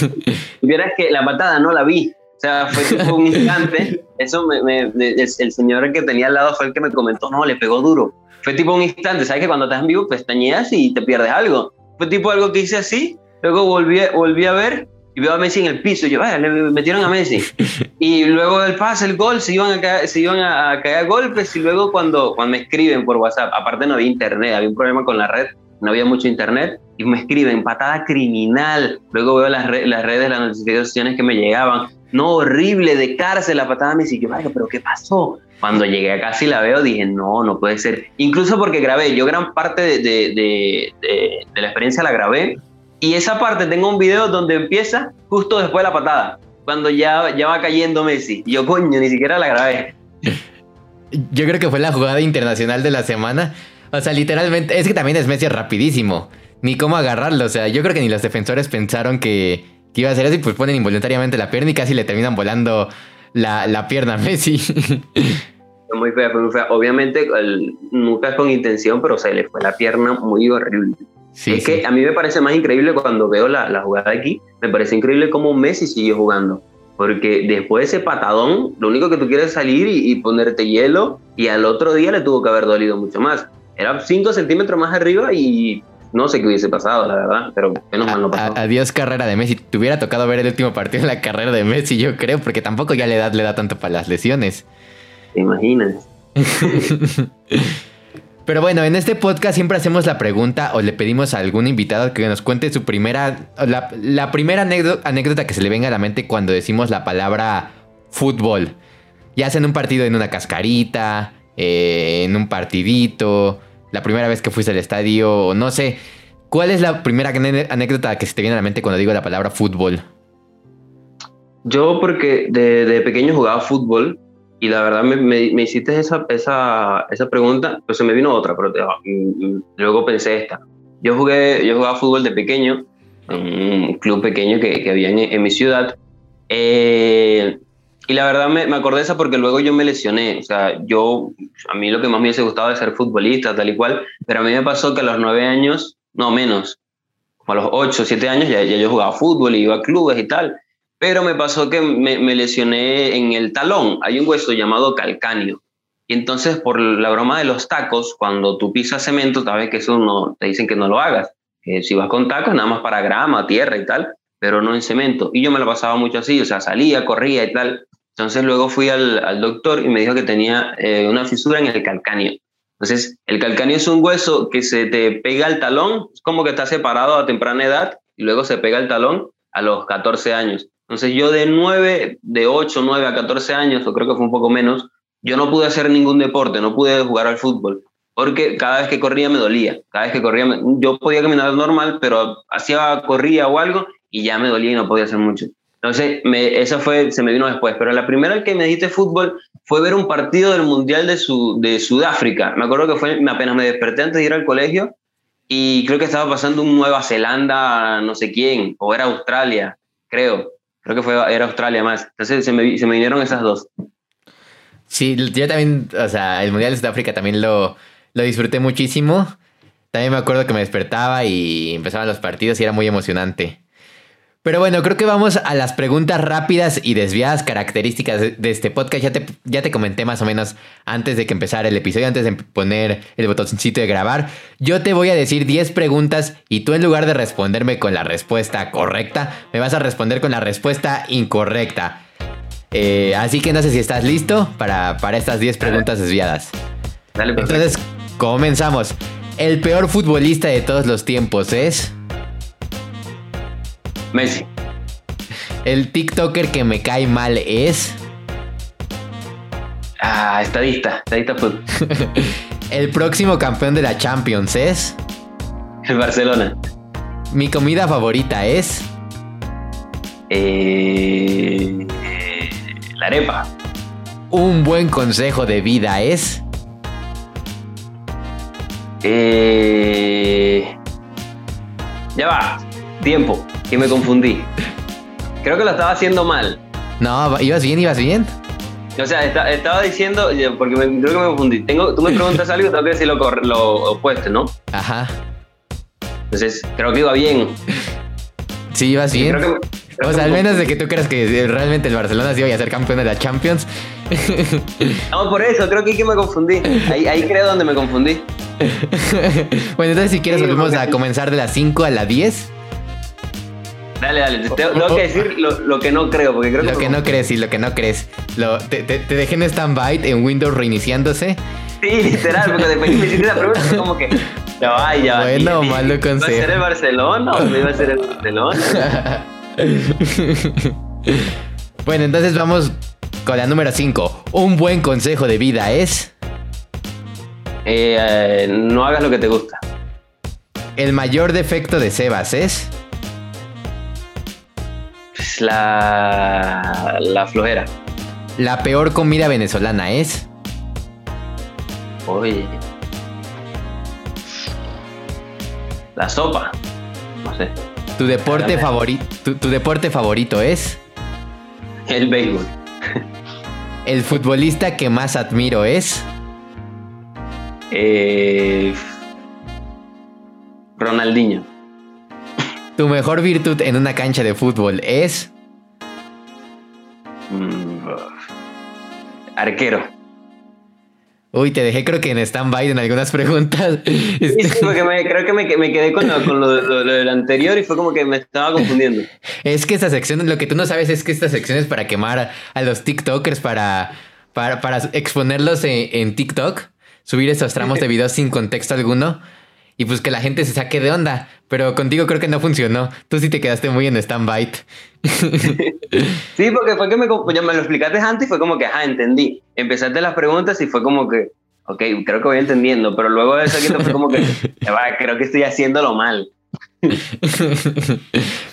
Vieras que la patada no la vi. O sea, fue tipo un instante. Eso me, el, señor que tenía al lado fue el que me comentó, no, le pegó duro. Fue tipo un instante. ¿Sabes que cuando estás en vivo pestañeas y te pierdes algo? Fue tipo algo que hice así. Luego volví, volví a ver y veo a Messi en el piso. Y yo, vaya, le metieron a Messi. y luego del pase, el gol, se iban a caer, se iban a caer golpes. Y luego cuando, cuando me escriben por WhatsApp, aparte no había internet, había un problema con la red, no había mucho internet. Y me escriben, patada criminal. Luego veo las, las redes, las notificaciones que me llegaban. No, horrible, de cárcel la patada a Messi. Yo, vaya, pero ¿qué pasó? Cuando llegué a casa y la veo, dije, no, no puede ser. Incluso porque grabé, yo gran parte de, de, de, la experiencia la grabé. Y esa parte tengo un video donde empieza justo después de la patada, cuando ya, ya va cayendo Messi. Y yo, coño, ni siquiera la grabé. Yo creo que fue la jugada internacional de la semana. O sea, literalmente, es que también es Messi rapidísimo. Ni cómo agarrarlo. O sea, yo creo que ni los defensores pensaron que, que iba a ser así, pues ponen involuntariamente la pierna y casi le terminan volando la, la pierna Messi. Muy fea, fue muy fea. Obviamente, nunca es con intención, pero se le fue la pierna muy horrible. Sí, es que a mí me parece más increíble cuando veo la, la jugada aquí, me parece increíble cómo Messi sigue jugando. Porque después de ese patadón, lo único que tú quieres es salir y, ponerte hielo, y al otro día le tuvo que haber dolido mucho más. Era 5 centímetros más arriba y no sé qué hubiese pasado, la verdad, pero menos mal no pasó. adiós carrera de Messi. Te hubiera tocado ver el último partido de la carrera de Messi, yo creo, porque tampoco ya la edad le da tanto para las lesiones. ¿Te imaginas? Pero bueno, en este podcast siempre hacemos la pregunta o le pedimos a algún invitado que nos cuente su primera, la, primera anécdota, que se le venga a la mente cuando decimos la palabra fútbol. Ya sea en un partido en una cascarita, eh, en un partidito, la primera vez que fuiste al estadio, no sé. ¿Cuál es la primera anécdota que se te viene a la mente cuando digo la palabra fútbol? Yo porque de, de pequeño jugaba fútbol y la verdad me, me, hiciste esa, esa, esa, pregunta, pues se me vino otra, pero luego pensé esta. Yo jugué, yo jugaba fútbol de pequeño, en un club pequeño que, que había en, mi ciudad. Eh, y la verdad me, me, acordé esa porque luego yo me lesioné. O sea, yo, a mí lo que más me hubiese gustado es ser futbolista, tal y cual, pero a mí me pasó que a los nueve años, no menos, a los ocho, siete años ya, ya yo jugaba fútbol y iba a clubes y tal. Pero me pasó que me, lesioné en el talón. Hay un hueso llamado calcáneo. Y entonces, por la broma de los tacos, cuando tú pisas cemento, sabes que eso no, te dicen que no lo hagas. Que si vas con tacos, nada más para grama, tierra y tal, pero no en cemento. Y yo me lo pasaba mucho así, o sea, salía, corría y tal. Entonces luego fui al, al doctor y me dijo que tenía eh, una fisura en el calcáneo. Entonces, el calcáneo es un hueso que se te pega al talón, es como que está separado a temprana edad y luego se pega al talón a los 14 años. Entonces yo de 9, de 8, 9 a 14 años, o creo que fue un poco menos, yo no pude hacer ningún deporte, no pude jugar al fútbol, porque cada vez que corría me dolía, cada vez que corría, yo podía caminar normal, pero hacía, corría o algo y ya me dolía y no podía hacer mucho. Entonces, me, esa fue, se me vino después, pero la primera que me dijiste fútbol fue ver un partido del Mundial de, su, de Sudáfrica. Me acuerdo que fue, apenas me desperté antes de ir al colegio y creo que estaba pasando un Nueva Zelanda, no sé quién, o era Australia, creo. Creo que fue, era Australia más. Entonces se me, se me vinieron esas dos. Sí, yo también, o sea, el Mundial de Sudáfrica también lo, lo disfruté muchísimo. También me acuerdo que me despertaba y empezaban los partidos y era muy emocionante. Pero bueno, creo que vamos a las preguntas rápidas y desviadas características de, este podcast. Ya te, ya te comenté más o menos antes de que empezara el episodio, antes de poner el botoncito de grabar. Yo te voy a decir 10 preguntas y tú en lugar de responderme con la respuesta correcta, me vas a responder con la respuesta incorrecta. Eh, así que no sé si estás listo para, para estas 10 preguntas desviadas. Dale, Entonces, comenzamos. El peor futbolista de todos los tiempos es... Messi. El TikToker que me cae mal es. Ah, estadista, estadista fútbol. El próximo campeón de la Champions es. El Barcelona. Mi comida favorita es. Eh, la arepa. Un buen consejo de vida es. Eh, ya va. Tiempo y me confundí. Creo que lo estaba haciendo mal. No, ibas bien, ibas bien. O sea, estaba diciendo, porque creo que me confundí. Tengo, tú me preguntas algo, tengo que decir lo, lo opuesto, ¿no? Ajá. Entonces, creo que iba bien. Sí, ibas bien. o sea, al menos de que tú creas que realmente el Barcelona sí iba a ser campeón de la Champions. No, por eso, creo que aquí me confundí. Ahí, ahí creo donde me confundí. bueno, entonces si quieres volvemos a comenzar de las 5 a las 10. Dale, dale. tengo que decir lo, que no creo, porque creo que... Lo que no crees, sí, lo que no crees. Lo, te, te, dejé en stand-by en Windows reiniciándose. Sí, literal, porque después me hiciste la pregunta, como que... Ya va, ya Bueno, malo consejo. ¿Iba a ser el Barcelona o no iba a ser el Barcelona? bueno, entonces vamos con la número 5. Un buen consejo de vida es... Eh, no hagas lo que te gusta. El mayor defecto de Sebas es... Pues la, la flojera. La peor comida venezolana es... Oye. La sopa. No sé. ¿Tu deporte, favorito, tu, deporte favorito es? El béisbol. ¿El futbolista que más admiro es? Eh, Ronaldinho. ¿Tu mejor virtud en una cancha de fútbol es? Mm, arquero. Uy, te dejé creo que en stand-by en algunas preguntas. Sí, porque creo que me, quedé con, lo, del anterior y fue como que me estaba confundiendo. Es que esta sección, lo que tú no sabes es que esta sección es para quemar a los TikTokers, para, para, para exponerlos en, en TikTok, subir esos tramos de videos sin contexto alguno y pues que la gente se saque de onda. Pero contigo creo que no funcionó. Tú sí te quedaste muy en stand-by. sí, porque fue que me, ya me lo explicaste antes y fue como que, ajá, entendí. Empezaste las preguntas y fue como que, ok, creo que voy entendiendo, pero luego de eso fue como que, creo que estoy haciéndolo mal.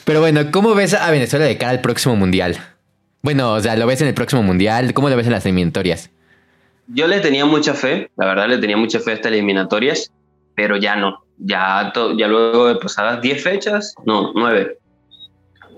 pero bueno, ¿cómo ves a Venezuela de cara al próximo mundial? Bueno, o sea, ¿lo ves en el próximo mundial? ¿Cómo lo ves en las eliminatorias? Yo le tenía mucha fe, la verdad le tenía mucha fe a estas eliminatorias pero ya no. Ya, ya luego de pasadas 10 fechas, no, 9,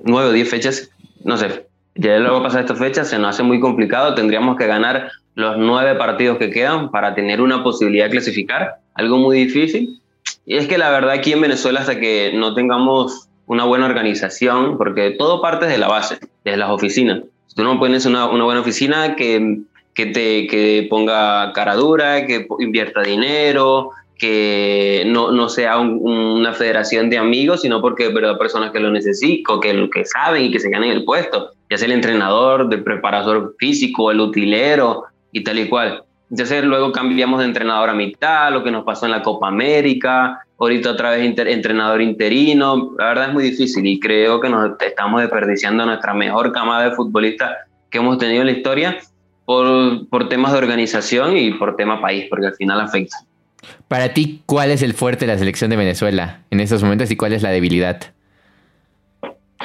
9 o 10 fechas, no sé, ya luego pasar estas fechas se nos hace muy complicado, tendríamos que ganar los 9 partidos que quedan para tener una posibilidad de clasificar, algo muy difícil. Y es que la verdad aquí en Venezuela hasta que no tengamos una buena organización, porque todo parte de la base, desde las oficinas. Si tú no pones una, una buena oficina que, que, te, que ponga cara dura, que invierta dinero, que no, no sea una federación de amigos, sino porque pero personas que lo necesitan, que, que saben y que se ganen el puesto, ya sea el entrenador, el preparador físico, el utilero y tal y cual. Entonces luego cambiamos de entrenador a mitad, lo que nos pasó en la Copa América, ahorita otra vez entrenador interino, la verdad es muy difícil y creo que nos estamos desperdiciando nuestra mejor camada de futbolistas que hemos tenido en la historia por, por temas de organización y por tema país, porque al final afecta. Para ti, ¿cuál es el fuerte de la selección de Venezuela en estos momentos y cuál es la debilidad?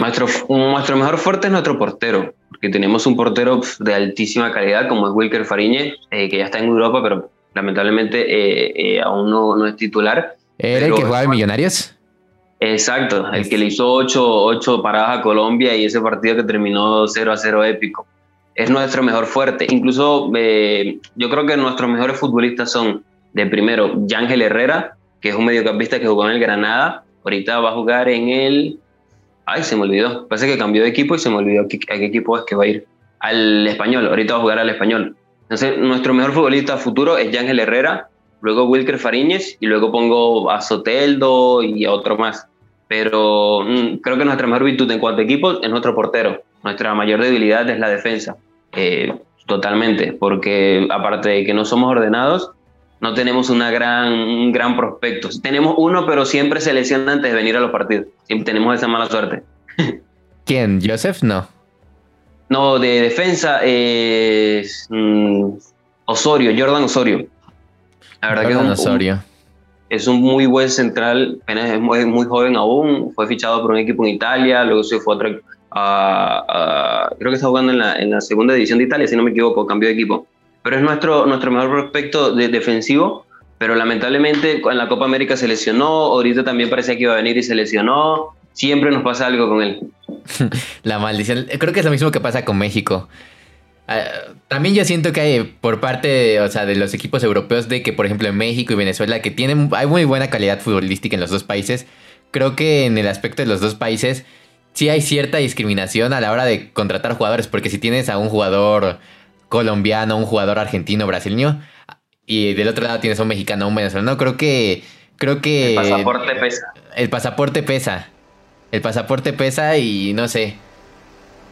Nuestro, nuestro mejor fuerte es nuestro portero, porque tenemos un portero de altísima calidad como es Wilker Fariñez, eh, que ya está en Europa, pero lamentablemente eh, eh, aún no, es titular. ¿Era el que jugaba en Millonarios? Exacto, el que le hizo ocho, ocho paradas a Colombia y ese partido que terminó 0 a 0 épico. Es nuestro mejor fuerte. Incluso yo creo que nuestros mejores futbolistas son de primero Yángel Herrera, que es un mediocampista que jugó en el Granada, ahorita va a jugar en el... Ay, se me olvidó. Parece que cambió de equipo y se me olvidó a qué, equipo es que va a ir. Al español, ahorita va a jugar al español. Entonces, nuestro mejor futbolista futuro es Yángel Herrera, luego Wilker Fariñez y luego pongo a Soteldo y a otro más. Pero mm, creo que nuestra mejor virtud en cuanto a equipos es nuestro portero. Nuestra mayor debilidad es la defensa. Eh, totalmente, porque aparte de que no somos ordenados, no tenemos una gran, un gran prospecto. Tenemos uno, pero siempre se lesiona antes de venir a los partidos. Siempre tenemos esa mala suerte. ¿Quién? ¿Joseph? No. No, de defensa es mm, Osorio, Jordan Osorio. La verdad que es un, Osorio. es un muy buen central, es muy, muy, joven aún, fue fichado por un equipo en Italia, luego se fue a otro, creo que está jugando en la, en la segunda división de Italia, si no me equivoco, cambió de equipo pero es nuestro, nuestro mejor prospecto de defensivo, pero lamentablemente en la Copa América se lesionó, ahorita también parecía que iba a venir y se lesionó, siempre nos pasa algo con él. la maldición, creo que es lo mismo que pasa con México. Ah, también yo siento que hay por parte de, o sea, de los equipos europeos de que, por ejemplo, en México y Venezuela, que tienen, hay muy buena calidad futbolística en los dos países, creo que en el aspecto de los dos países sí hay cierta discriminación a la hora de contratar jugadores, porque si tienes a un jugador colombiano, un jugador argentino, brasileño, y del otro lado tienes a un mexicano, un venezolano, creo que... Creo que... El pasaporte pesa. El pasaporte pesa. El pasaporte pesa y no sé.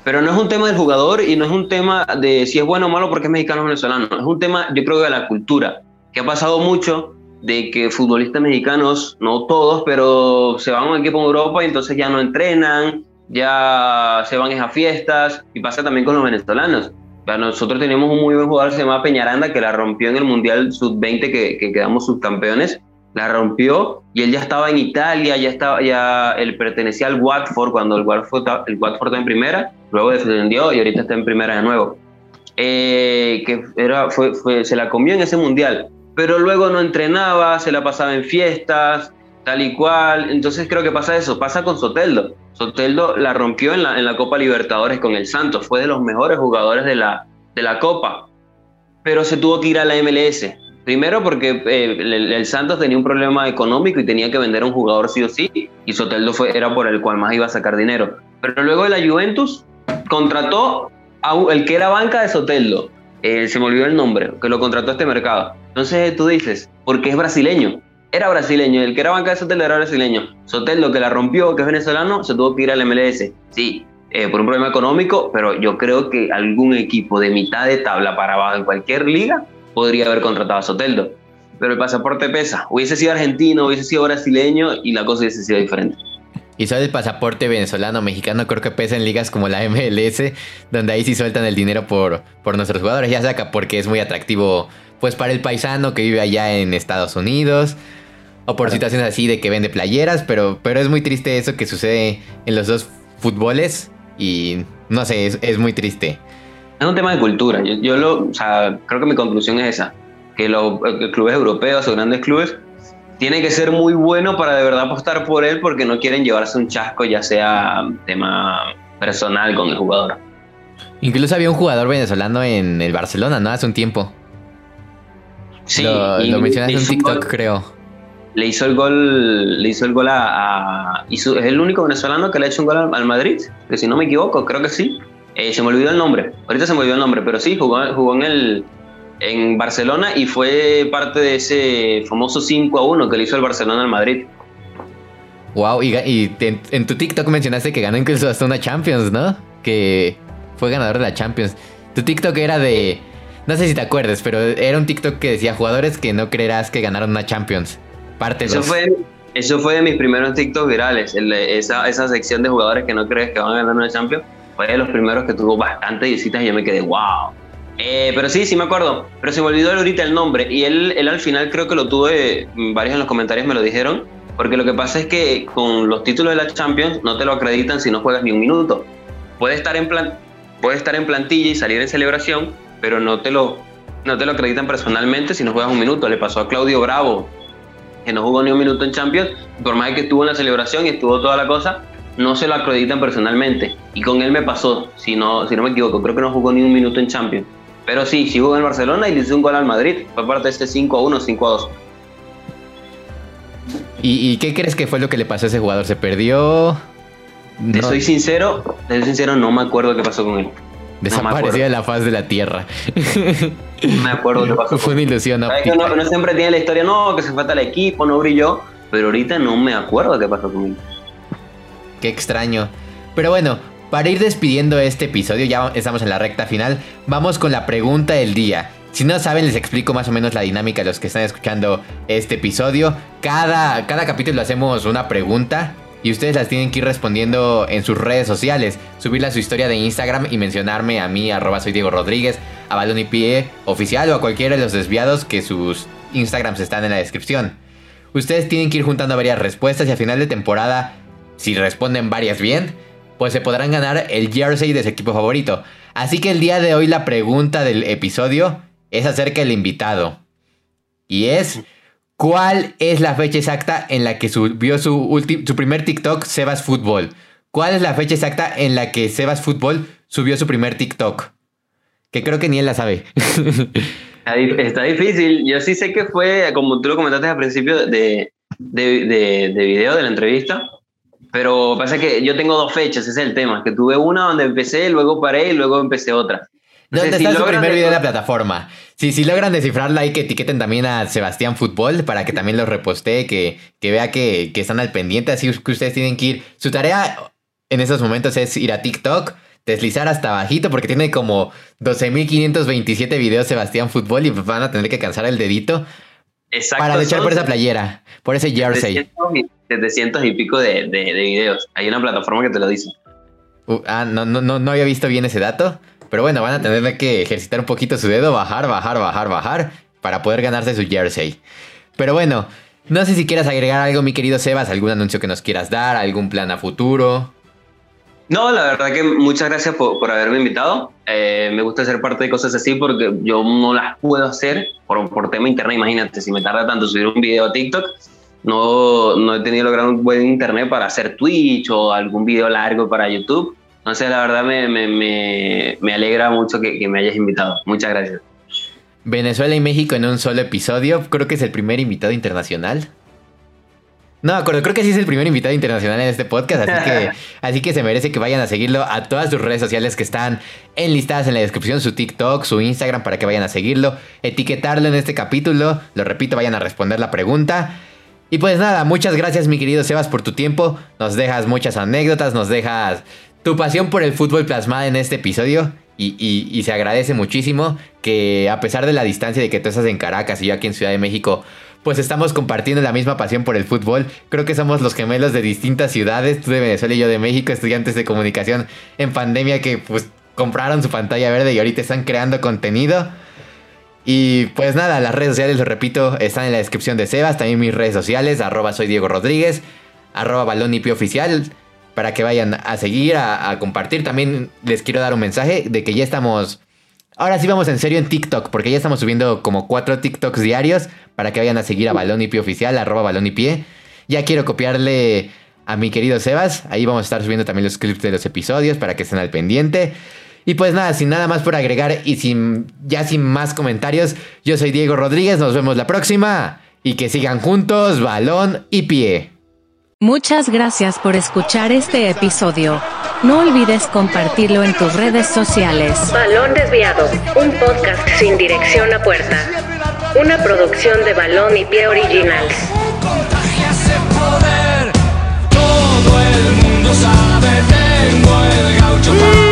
Pero no es un tema del jugador y no es un tema de si es bueno o malo porque es mexicano o venezolano. Es un tema, yo creo, de la cultura. Que ha pasado mucho de que futbolistas mexicanos, no todos, pero se van a un equipo en Europa y entonces ya no entrenan, ya se van a fiestas y pasa también con los venezolanos nosotros teníamos un muy buen jugador, se llama Peñaranda, que la rompió en el Mundial Sub-20, que, que, quedamos subcampeones. La rompió y él ya estaba en Italia, ya estaba, ya él pertenecía al Watford cuando el Watford, el Watford está en primera, luego descendió y ahorita está en primera de nuevo. Eh, que era, fue, fue, se la comió en ese mundial, pero luego no entrenaba, se la pasaba en fiestas, tal y cual. Entonces creo que pasa eso, pasa con Soteldo. Soteldo la rompió en la, en la Copa Libertadores con el Santos, fue de los mejores jugadores de la, de la Copa, pero se tuvo que ir a la MLS. Primero porque eh, el, Santos tenía un problema económico y tenía que vender a un jugador sí o sí, y Soteldo fue, era por el cual más iba a sacar dinero. Pero luego de la Juventus contrató a el que era banca de Soteldo, eh, se me olvidó el nombre, que lo contrató a este mercado. Entonces tú dices, porque es brasileño, era brasileño, el que era banca de Soteldo era brasileño. Soteldo, que la rompió, que es venezolano, se tuvo que ir al MLS. Sí, eh, por un problema económico, pero yo creo que algún equipo de mitad de tabla para abajo en cualquier liga podría haber contratado a Soteldo. Pero el pasaporte pesa. Hubiese sido argentino, hubiese sido brasileño y la cosa hubiese sido diferente. Y solo el pasaporte venezolano, mexicano, creo que pesa en ligas como la MLS, donde ahí sí sueltan el dinero por, por nuestros jugadores, ya saca porque es muy atractivo pues para el paisano que vive allá en Estados Unidos o por situaciones así de que vende playeras, pero, pero es muy triste eso que sucede en los dos fútboles y no sé, es, muy triste. Es un tema de cultura. Yo, lo, o sea, creo que mi conclusión es esa, que los clubes europeos o grandes clubes tienen que ser muy buenos para de verdad apostar por él porque no quieren llevarse un chasco, ya sea tema personal con el jugador. Incluso había un jugador venezolano en el Barcelona, ¿no? Hace un tiempo. Sí, lo, lo mencionaste en TikTok, creo. Le hizo el gol, le hizo el gol a, es el único venezolano que le ha hecho un gol al, Madrid, que si no me equivoco, creo que sí. Eh, se me olvidó el nombre, ahorita se me olvidó el nombre, pero sí, jugó, en el en Barcelona y fue parte de ese famoso 5 a 1 que le hizo el Barcelona al Madrid. Wow, y, en, tu TikTok mencionaste que ganó incluso hasta una Champions, ¿no? Que fue ganador de la Champions. Tu TikTok era de. No sé si te acuerdas, pero era un TikTok que decía jugadores que no creerás que ganaron una Champions. Parte eso fue Eso fue de mis primeros TikTok virales. esa, esa sección de jugadores que no crees que van a ganar una Champions fue de los primeros que tuvo bastantes visitas y yo me quedé, wow. Eh, pero sí, sí me acuerdo. Pero se me olvidó ahorita el nombre. Y él, él al final creo que lo tuve, mm, varios en los comentarios me lo dijeron. Porque lo que pasa es que con los títulos de la Champions no te lo acreditan si no juegas ni un minuto. Puede estar en, plan, puede estar en plantilla y salir en celebración, pero no te, lo, no te lo acreditan personalmente si no juegas un minuto. Le pasó a Claudio Bravo, que no jugó ni un minuto en Champions. Por más que estuvo en la celebración y estuvo toda la cosa, no se lo acreditan personalmente. Y con él me pasó, si no, si no me equivoco, creo que no jugó ni un minuto en Champions. Pero sí, sí jugó en Barcelona y le hizo un gol al Madrid. Fue parte de este 5 a 1, 5 a 2. ¿Y, qué crees que fue lo que le pasó a ese jugador? ¿Se perdió? Te soy sincero, te soy sincero, no me acuerdo qué pasó con él. Desapareció de la faz de la tierra. No me acuerdo qué pasó. Fue una ilusión. No, no, siempre tiene la historia, no, que se falta el equipo, no brilló. Pero ahorita no me acuerdo qué pasó con él. Qué extraño. Pero bueno, para ir despidiendo este episodio, ya estamos en la recta final, vamos con la pregunta del día. Si no saben, les explico más o menos la dinámica a los que están escuchando este episodio. Cada, cada capítulo hacemos una pregunta y ustedes las tienen que ir respondiendo en sus redes sociales. Subirla a su historia de Instagram y mencionarme a mí, arroba soy Diego Rodríguez, a Balón y Pie oficial o a cualquiera de los desviados que sus Instagrams están en la descripción. Ustedes tienen que ir juntando varias respuestas y a final de temporada, si responden varias bien, pues se podrán ganar el jersey de su equipo favorito. Así que el día de hoy la pregunta del episodio es acerca del invitado. Y es, ¿cuál es la fecha exacta en la que subió su, su primer TikTok Sebas Fútbol? ¿Cuál es la fecha exacta en la que Sebas Fútbol subió su primer TikTok? Que creo que ni él la sabe. Está difícil. Yo sí sé que fue, como tú lo comentaste al principio de, de, de, de video de la entrevista, pero pasa que yo tengo dos fechas, ese es el tema. Que tuve una donde empecé, luego paré y luego empecé otra. ¿Dónde está su primer video de la plataforma? Sí, si logran descifrarla ahí, que etiqueten también a Sebastián Fútbol para que también lo repostee, que, que vea que, que, están al pendiente. Así que ustedes tienen que ir. Su tarea en esos momentos es ir a TikTok, deslizar hasta bajito, porque tiene como 12.527 videos Sebastián Fútbol y van a tener que cansar el dedito Exacto, para echar por esa playera, por ese jersey. 700 y pico de, de, videos. Hay una plataforma que te lo dice. Uh, ah, no, no, no, no había visto bien ese dato. Pero bueno, van a tener que ejercitar un poquito su dedo, bajar, bajar, bajar, bajar, para poder ganarse su jersey. Pero bueno, no sé si quieras agregar algo, mi querido Sebas, algún anuncio que nos quieras dar, algún plan a futuro. No, la verdad que muchas gracias por, haberme invitado. Eh, me gusta ser parte de cosas así porque yo no las puedo hacer por, por tema internet. Imagínate, si me tarda tanto subir un video a TikTok, no, no he tenido logrado un buen internet para hacer Twitch o algún video largo para YouTube. Entonces, la verdad me, me, me, alegra mucho que, que me hayas invitado. Muchas gracias. Venezuela y México en un solo episodio. Creo que es el primer invitado internacional. No, acuerdo, creo que sí es el primer invitado internacional en este podcast, así que, así que se merece que vayan a seguirlo a todas sus redes sociales que están enlistadas en la descripción, su TikTok, su Instagram, para que vayan a seguirlo, etiquetarlo en este capítulo, lo repito, vayan a responder la pregunta. Y pues nada, muchas gracias mi querido Sebas por tu tiempo, nos dejas muchas anécdotas, nos dejas tu pasión por el fútbol plasmada en este episodio. Y, se agradece muchísimo que a pesar de la distancia de que tú estás en Caracas y yo aquí en Ciudad de México, pues estamos compartiendo la misma pasión por el fútbol. Creo que somos los gemelos de distintas ciudades, tú de Venezuela y yo de México, estudiantes de comunicación en pandemia que pues compraron su pantalla verde y ahorita están creando contenido. Y pues nada, las redes sociales, lo repito, están en la descripción de Sebas, también mis redes sociales, arroba soy Diego Rodríguez, arroba balón oficial para que vayan a seguir, a, compartir. También les quiero dar un mensaje de que ya estamos... Ahora sí vamos en serio en TikTok, porque ya estamos subiendo como cuatro TikToks diarios para que vayan a seguir a Balón y Pie Oficial, arroba Balón y Pie. Ya quiero copiarle a mi querido Sebas. Ahí vamos a estar subiendo también los clips de los episodios para que estén al pendiente. Y pues nada, sin nada más por agregar y sin ya sin más comentarios, yo soy Diego Rodríguez, nos vemos la próxima y que sigan juntos balón y pie. Muchas gracias por escuchar este episodio. No olvides compartirlo en tus redes sociales. Balón Desviado, un podcast sin dirección a puerta. Una producción de Balón y Pie Originals. Todo el mundo sabe, tengo el gaucho